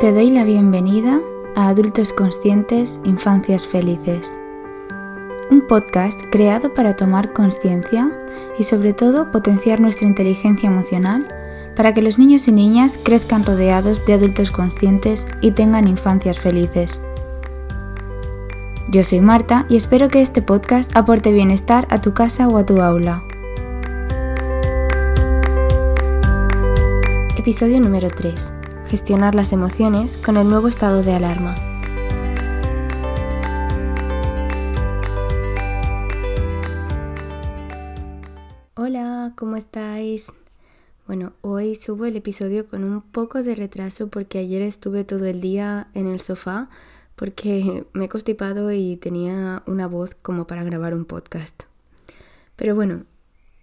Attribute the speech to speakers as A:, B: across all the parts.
A: Te doy la bienvenida a Adultos Conscientes, Infancias Felices. Un podcast creado para tomar conciencia y sobre todo potenciar nuestra inteligencia emocional para que los niños y niñas crezcan rodeados de adultos conscientes y tengan infancias felices. Yo soy Marta y espero que este podcast aporte bienestar a tu casa o a tu aula. Episodio número 3. Gestionar las emociones con el nuevo estado de alarma. Hola, ¿cómo estáis? Bueno, hoy subo el episodio con un poco de retraso porque ayer estuve todo el día en el sofá porque me he constipado y tenía una voz como para grabar un podcast. Pero bueno,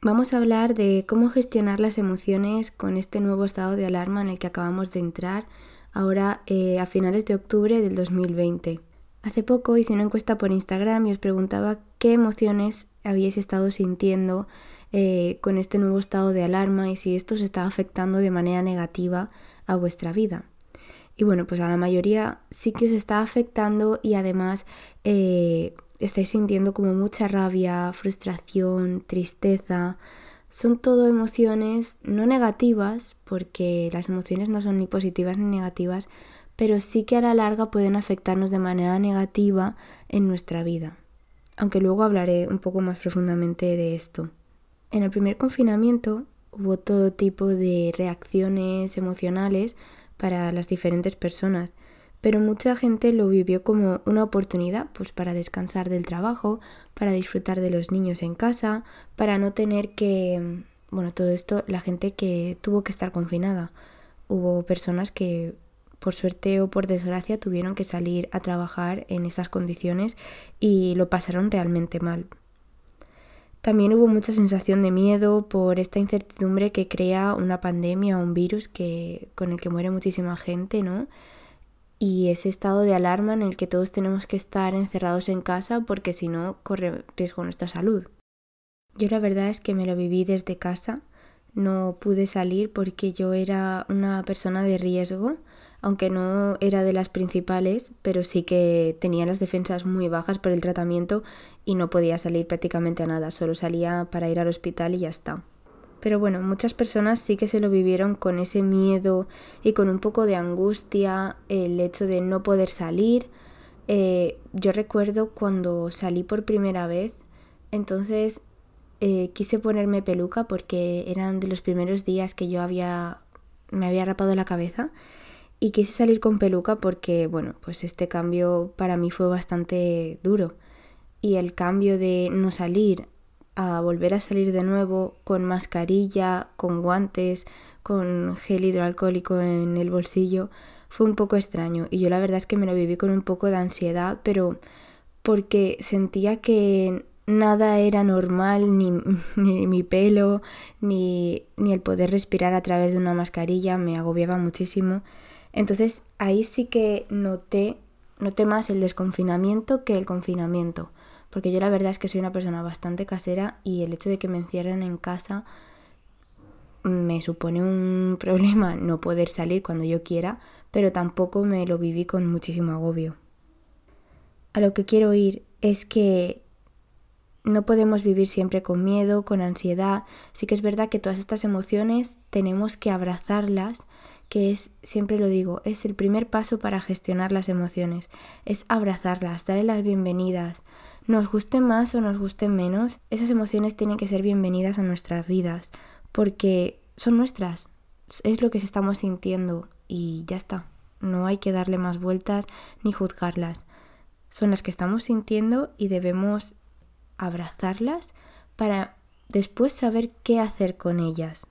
A: vamos a hablar de cómo gestionar las emociones con este nuevo estado de alarma en el que acabamos de entrar ahora eh, a finales de octubre del 2020. Hace poco hice una encuesta por Instagram y os preguntaba qué emociones habíais estado sintiendo eh, con este nuevo estado de alarma y si esto os estaba afectando de manera negativa a vuestra vida. Y bueno, pues a la mayoría sí que os está afectando y además eh, estáis sintiendo como mucha rabia, frustración, tristeza. Son todo emociones no negativas, porque las emociones no son ni positivas ni negativas, pero sí que a la larga pueden afectarnos de manera negativa en nuestra vida. Aunque luego hablaré un poco más profundamente de esto. En el primer confinamiento hubo todo tipo de reacciones emocionales para las diferentes personas, pero mucha gente lo vivió como una oportunidad pues para descansar del trabajo, para disfrutar de los niños en casa, para no tener que bueno, todo esto la gente que tuvo que estar confinada. Hubo personas que por suerte o por desgracia tuvieron que salir a trabajar en esas condiciones y lo pasaron realmente mal. También hubo mucha sensación de miedo por esta incertidumbre que crea una pandemia o un virus que, con el que muere muchísima gente, ¿no? Y ese estado de alarma en el que todos tenemos que estar encerrados en casa porque si no corre riesgo nuestra salud. Yo la verdad es que me lo viví desde casa, no pude salir porque yo era una persona de riesgo aunque no era de las principales, pero sí que tenía las defensas muy bajas por el tratamiento y no podía salir prácticamente a nada, solo salía para ir al hospital y ya está. Pero bueno, muchas personas sí que se lo vivieron con ese miedo y con un poco de angustia, el hecho de no poder salir. Eh, yo recuerdo cuando salí por primera vez, entonces eh, quise ponerme peluca porque eran de los primeros días que yo había me había rapado la cabeza y quise salir con peluca porque, bueno, pues este cambio para mí fue bastante duro. Y el cambio de no salir a volver a salir de nuevo con mascarilla, con guantes, con gel hidroalcohólico en el bolsillo, fue un poco extraño. Y yo la verdad es que me lo viví con un poco de ansiedad, pero porque sentía que nada era normal, ni, ni mi pelo, ni, ni el poder respirar a través de una mascarilla, me agobiaba muchísimo. Entonces ahí sí que noté, noté más el desconfinamiento que el confinamiento, porque yo la verdad es que soy una persona bastante casera y el hecho de que me encierren en casa me supone un problema no poder salir cuando yo quiera, pero tampoco me lo viví con muchísimo agobio. A lo que quiero ir es que no podemos vivir siempre con miedo, con ansiedad. Sí que es verdad que todas estas emociones tenemos que abrazarlas que es, siempre lo digo, es el primer paso para gestionar las emociones, es abrazarlas, darle las bienvenidas. Nos guste más o nos gusten menos, esas emociones tienen que ser bienvenidas a nuestras vidas, porque son nuestras, es lo que estamos sintiendo y ya está. No hay que darle más vueltas ni juzgarlas. Son las que estamos sintiendo y debemos abrazarlas para después saber qué hacer con ellas.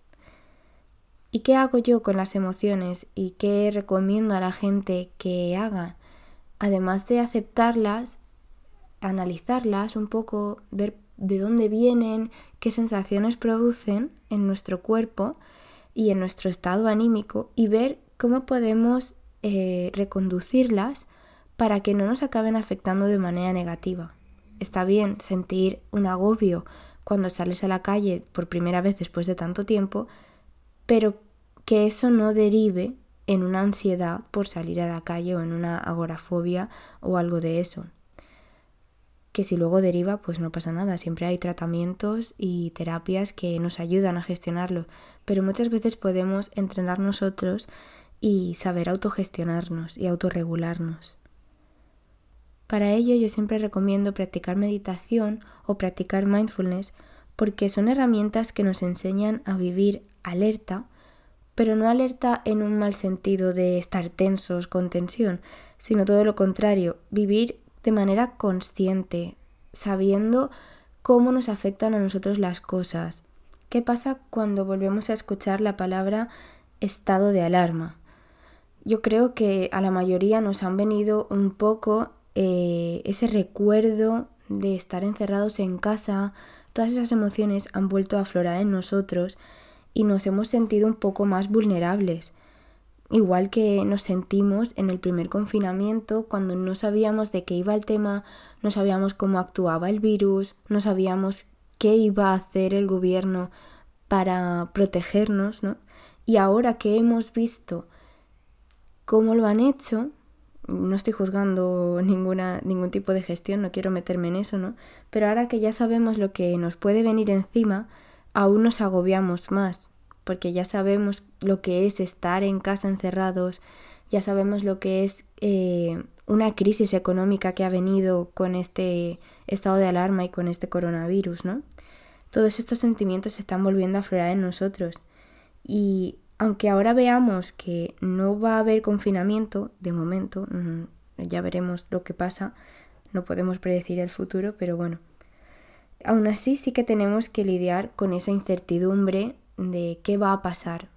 A: ¿Y qué hago yo con las emociones y qué recomiendo a la gente que haga? Además de aceptarlas, analizarlas un poco, ver de dónde vienen, qué sensaciones producen en nuestro cuerpo y en nuestro estado anímico y ver cómo podemos eh, reconducirlas para que no nos acaben afectando de manera negativa. Está bien sentir un agobio cuando sales a la calle por primera vez después de tanto tiempo, pero que eso no derive en una ansiedad por salir a la calle o en una agorafobia o algo de eso. Que si luego deriva, pues no pasa nada. Siempre hay tratamientos y terapias que nos ayudan a gestionarlo. Pero muchas veces podemos entrenar nosotros y saber autogestionarnos y autorregularnos. Para ello yo siempre recomiendo practicar meditación o practicar mindfulness porque son herramientas que nos enseñan a vivir alerta, pero no alerta en un mal sentido de estar tensos con tensión, sino todo lo contrario, vivir de manera consciente, sabiendo cómo nos afectan a nosotros las cosas. ¿Qué pasa cuando volvemos a escuchar la palabra estado de alarma? Yo creo que a la mayoría nos han venido un poco eh, ese recuerdo de estar encerrados en casa, todas esas emociones han vuelto a aflorar en nosotros y nos hemos sentido un poco más vulnerables. Igual que nos sentimos en el primer confinamiento cuando no sabíamos de qué iba el tema, no sabíamos cómo actuaba el virus, no sabíamos qué iba a hacer el gobierno para protegernos, ¿no? Y ahora que hemos visto cómo lo han hecho, no estoy juzgando ninguna, ningún tipo de gestión, no quiero meterme en eso, ¿no? Pero ahora que ya sabemos lo que nos puede venir encima, aún nos agobiamos más, porque ya sabemos lo que es estar en casa encerrados, ya sabemos lo que es eh, una crisis económica que ha venido con este estado de alarma y con este coronavirus, ¿no? Todos estos sentimientos se están volviendo a aflorar en nosotros. Y aunque ahora veamos que no va a haber confinamiento, de momento, mm, ya veremos lo que pasa, no podemos predecir el futuro, pero bueno, aún así sí que tenemos que lidiar con esa incertidumbre de qué va a pasar,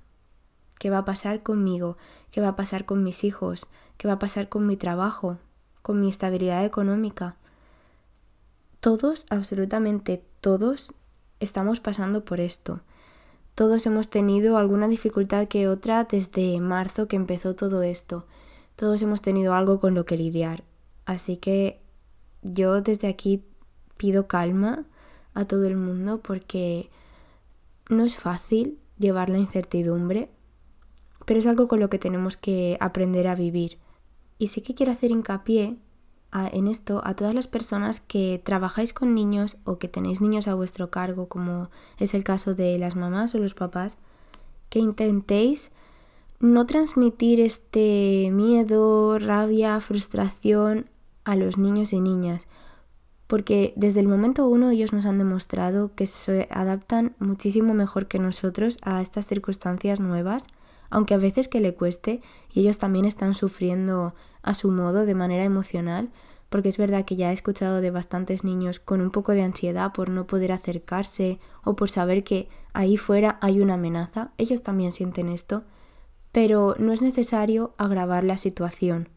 A: qué va a pasar conmigo, qué va a pasar con mis hijos, qué va a pasar con mi trabajo, con mi estabilidad económica. Todos, absolutamente todos, estamos pasando por esto. Todos hemos tenido alguna dificultad que otra desde marzo que empezó todo esto. Todos hemos tenido algo con lo que lidiar. Así que yo desde aquí pido calma a todo el mundo porque no es fácil llevar la incertidumbre, pero es algo con lo que tenemos que aprender a vivir. Y sí que quiero hacer hincapié en esto a todas las personas que trabajáis con niños o que tenéis niños a vuestro cargo, como es el caso de las mamás o los papás, que intentéis no transmitir este miedo, rabia, frustración a los niños y niñas, porque desde el momento uno ellos nos han demostrado que se adaptan muchísimo mejor que nosotros a estas circunstancias nuevas, aunque a veces que le cueste y ellos también están sufriendo a su modo de manera emocional, porque es verdad que ya he escuchado de bastantes niños con un poco de ansiedad por no poder acercarse o por saber que ahí fuera hay una amenaza, ellos también sienten esto, pero no es necesario agravar la situación.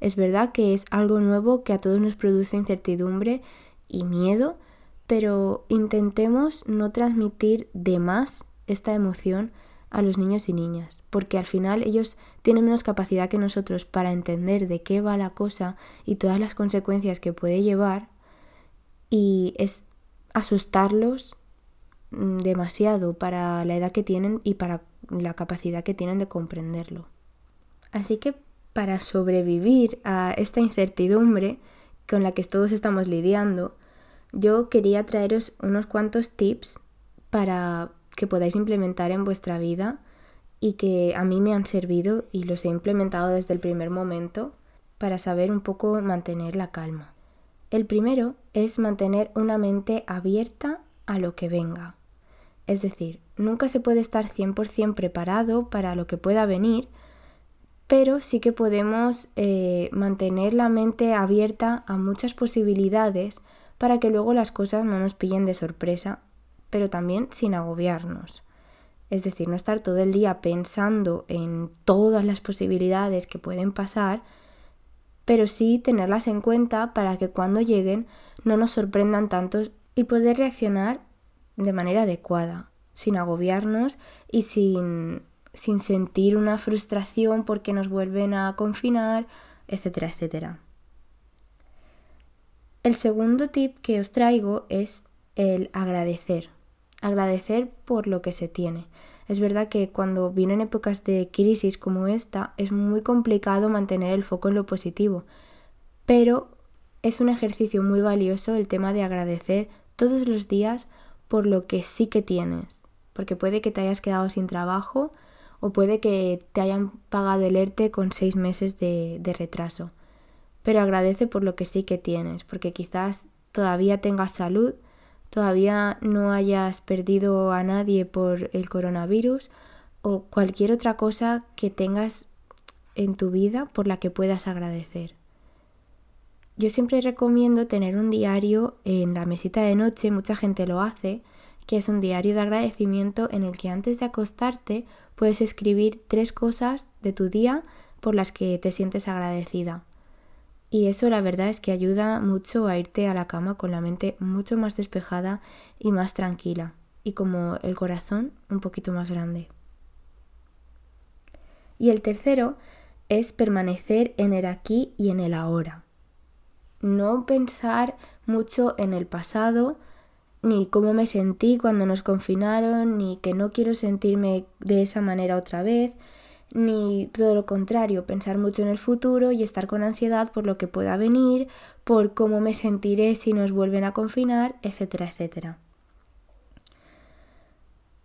A: Es verdad que es algo nuevo que a todos nos produce incertidumbre y miedo, pero intentemos no transmitir de más esta emoción a los niños y niñas, porque al final ellos tienen menos capacidad que nosotros para entender de qué va la cosa y todas las consecuencias que puede llevar, y es asustarlos mm, demasiado para la edad que tienen y para la capacidad que tienen de comprenderlo. Así que para sobrevivir a esta incertidumbre con la que todos estamos lidiando, yo quería traeros unos cuantos tips para que podáis implementar en vuestra vida y que a mí me han servido y los he implementado desde el primer momento para saber un poco mantener la calma. El primero es mantener una mente abierta a lo que venga. Es decir, nunca se puede estar 100% preparado para lo que pueda venir, pero sí que podemos eh, mantener la mente abierta a muchas posibilidades para que luego las cosas no nos pillen de sorpresa pero también sin agobiarnos. Es decir, no estar todo el día pensando en todas las posibilidades que pueden pasar, pero sí tenerlas en cuenta para que cuando lleguen no nos sorprendan tanto y poder reaccionar de manera adecuada, sin agobiarnos y sin, sin sentir una frustración porque nos vuelven a confinar, etcétera, etcétera. El segundo tip que os traigo es el agradecer agradecer por lo que se tiene. Es verdad que cuando vienen épocas de crisis como esta es muy complicado mantener el foco en lo positivo, pero es un ejercicio muy valioso el tema de agradecer todos los días por lo que sí que tienes, porque puede que te hayas quedado sin trabajo o puede que te hayan pagado el ERTE con seis meses de, de retraso, pero agradece por lo que sí que tienes, porque quizás todavía tengas salud, todavía no hayas perdido a nadie por el coronavirus o cualquier otra cosa que tengas en tu vida por la que puedas agradecer. Yo siempre recomiendo tener un diario en la mesita de noche, mucha gente lo hace, que es un diario de agradecimiento en el que antes de acostarte puedes escribir tres cosas de tu día por las que te sientes agradecida. Y eso la verdad es que ayuda mucho a irte a la cama con la mente mucho más despejada y más tranquila, y como el corazón un poquito más grande. Y el tercero es permanecer en el aquí y en el ahora. No pensar mucho en el pasado, ni cómo me sentí cuando nos confinaron, ni que no quiero sentirme de esa manera otra vez, ni todo lo contrario, pensar mucho en el futuro y estar con ansiedad por lo que pueda venir, por cómo me sentiré si nos vuelven a confinar, etcétera, etcétera.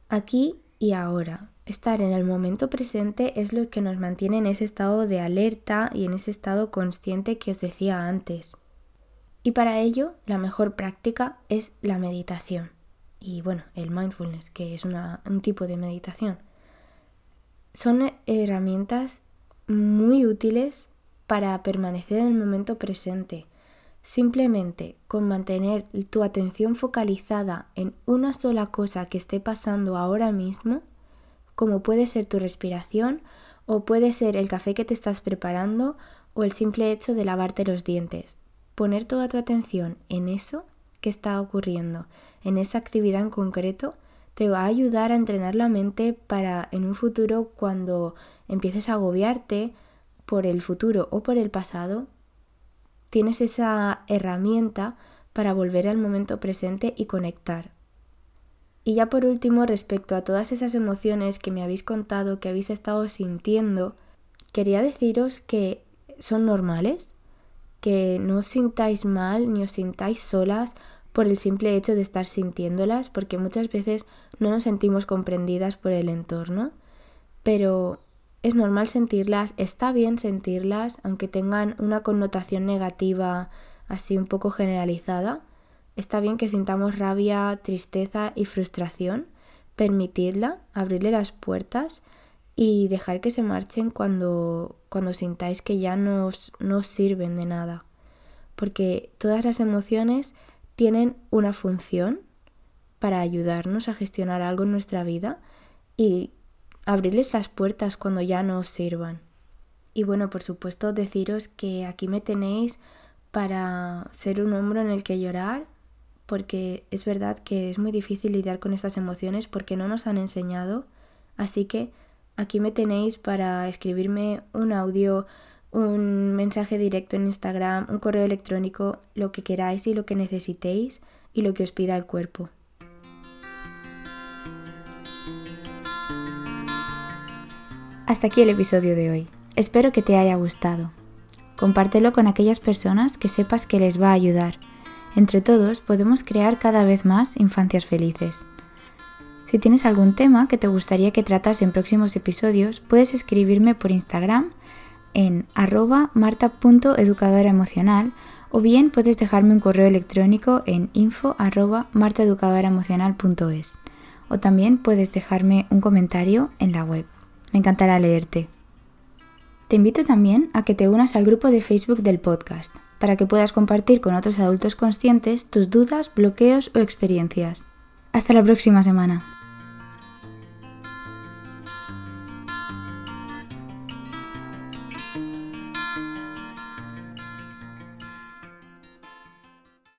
A: Aquí y ahora, estar en el momento presente es lo que nos mantiene en ese estado de alerta y en ese estado consciente que os decía antes. Y para ello, la mejor práctica es la meditación. Y bueno, el mindfulness, que es un tipo de meditación son herramientas muy útiles para permanecer en el momento presente. Simplemente con mantener tu atención focalizada en una sola cosa que esté pasando ahora mismo, como puede ser tu respiración o puede ser el café que te estás preparando o el simple hecho de lavarte los dientes. Poner toda tu atención en eso que está ocurriendo, en esa actividad en concreto, te va a ayudar a entrenar la mente para en un futuro cuando empieces a agobiarte por el futuro o por el pasado, tienes esa herramienta para volver al momento presente y conectar. Y ya por último, respecto a todas esas emociones que me habéis contado, que habéis estado sintiendo, quería deciros que son normales, que no os sintáis mal ni os sintáis solas por el simple hecho de estar sintiéndolas, porque muchas veces no nos sentimos comprendidas por el entorno, pero es normal sentirlas, está bien sentirlas, aunque tengan una connotación negativa así un poco generalizada. Está bien que sintamos rabia, tristeza y frustración, permitidla, abrirle las puertas y dejar que se marchen cuando, cuando sintáis que ya no os sirven de nada. Porque todas las emociones tienen una función para ayudarnos a gestionar algo en nuestra vida y abrirles las puertas cuando ya no os sirvan. Y bueno, por supuesto deciros que aquí me tenéis para ser un hombro en el que llorar, porque es verdad que es muy difícil lidiar con estas emociones porque no nos han enseñado, así que aquí me tenéis para escribirme un audio un mensaje directo en Instagram, un correo electrónico, lo que queráis y lo que necesitéis y lo que os pida el cuerpo. Hasta aquí el episodio de hoy. Espero que te haya gustado. Compártelo con aquellas personas que sepas que les va a ayudar. Entre todos podemos crear cada vez más infancias felices. Si tienes algún tema que te gustaría que tratas en próximos episodios, puedes escribirme por Instagram en arroba marta.educadora emocional o bien puedes dejarme un correo electrónico en info arroba martaeducadoraemocional.es o también puedes dejarme un comentario en la web. Me encantará leerte. Te invito también a que te unas al grupo de Facebook del podcast para que puedas compartir con otros adultos conscientes tus dudas, bloqueos o experiencias. Hasta la próxima semana.